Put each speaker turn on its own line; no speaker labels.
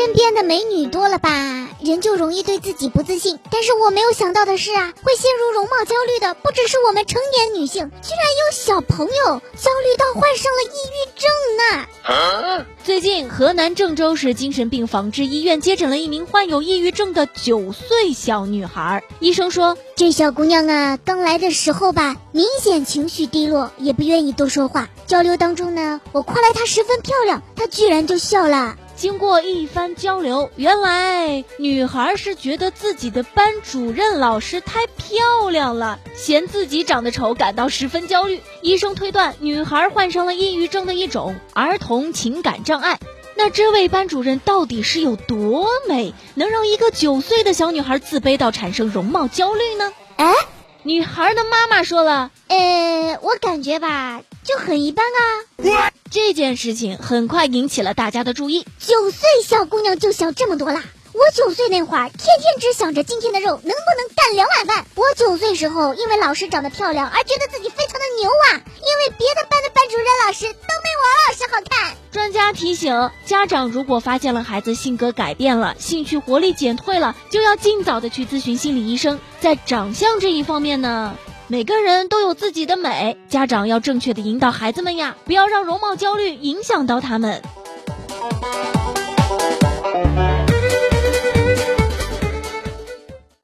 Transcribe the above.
身边的美女多了吧，人就容易对自己不自信。但是我没有想到的是啊，会陷入容貌焦虑的不只是我们成年女性，居然有小朋友焦虑到患上了抑郁症
呢。最近，河南郑州市精神病防治医院接诊了一名患有抑郁症的九岁小女孩。医生说，
这小姑娘啊，刚来的时候吧，明显情绪低落，也不愿意多说话。交流当中呢，我夸了她十分漂亮，她居然就笑了。
经过一番交流，原来女孩是觉得自己的班主任老师太漂亮了，嫌自己长得丑，感到十分焦虑。医生推断，女孩患上了抑郁症的一种儿童情感障碍。那这位班主任到底是有多美，能让一个九岁的小女孩自卑到产生容貌焦虑呢？
哎，
女孩的妈妈说了，
呃，我感觉吧，就很一般啊。
这件事情很快引起了大家的注意。
九岁小姑娘就想这么多啦！我九岁那会儿，天天只想着今天的肉能不能干两碗饭。我九岁时候，因为老师长得漂亮而觉得自己非常的牛啊！因为别的班的班主任老师都没我老师好看。
专家提醒家长，如果发现了孩子性格改变了，兴趣活力减退了，就要尽早的去咨询心理医生。在长相这一方面呢？每个人都有自己的美，家长要正确的引导孩子们呀，不要让容貌焦虑影响到他们。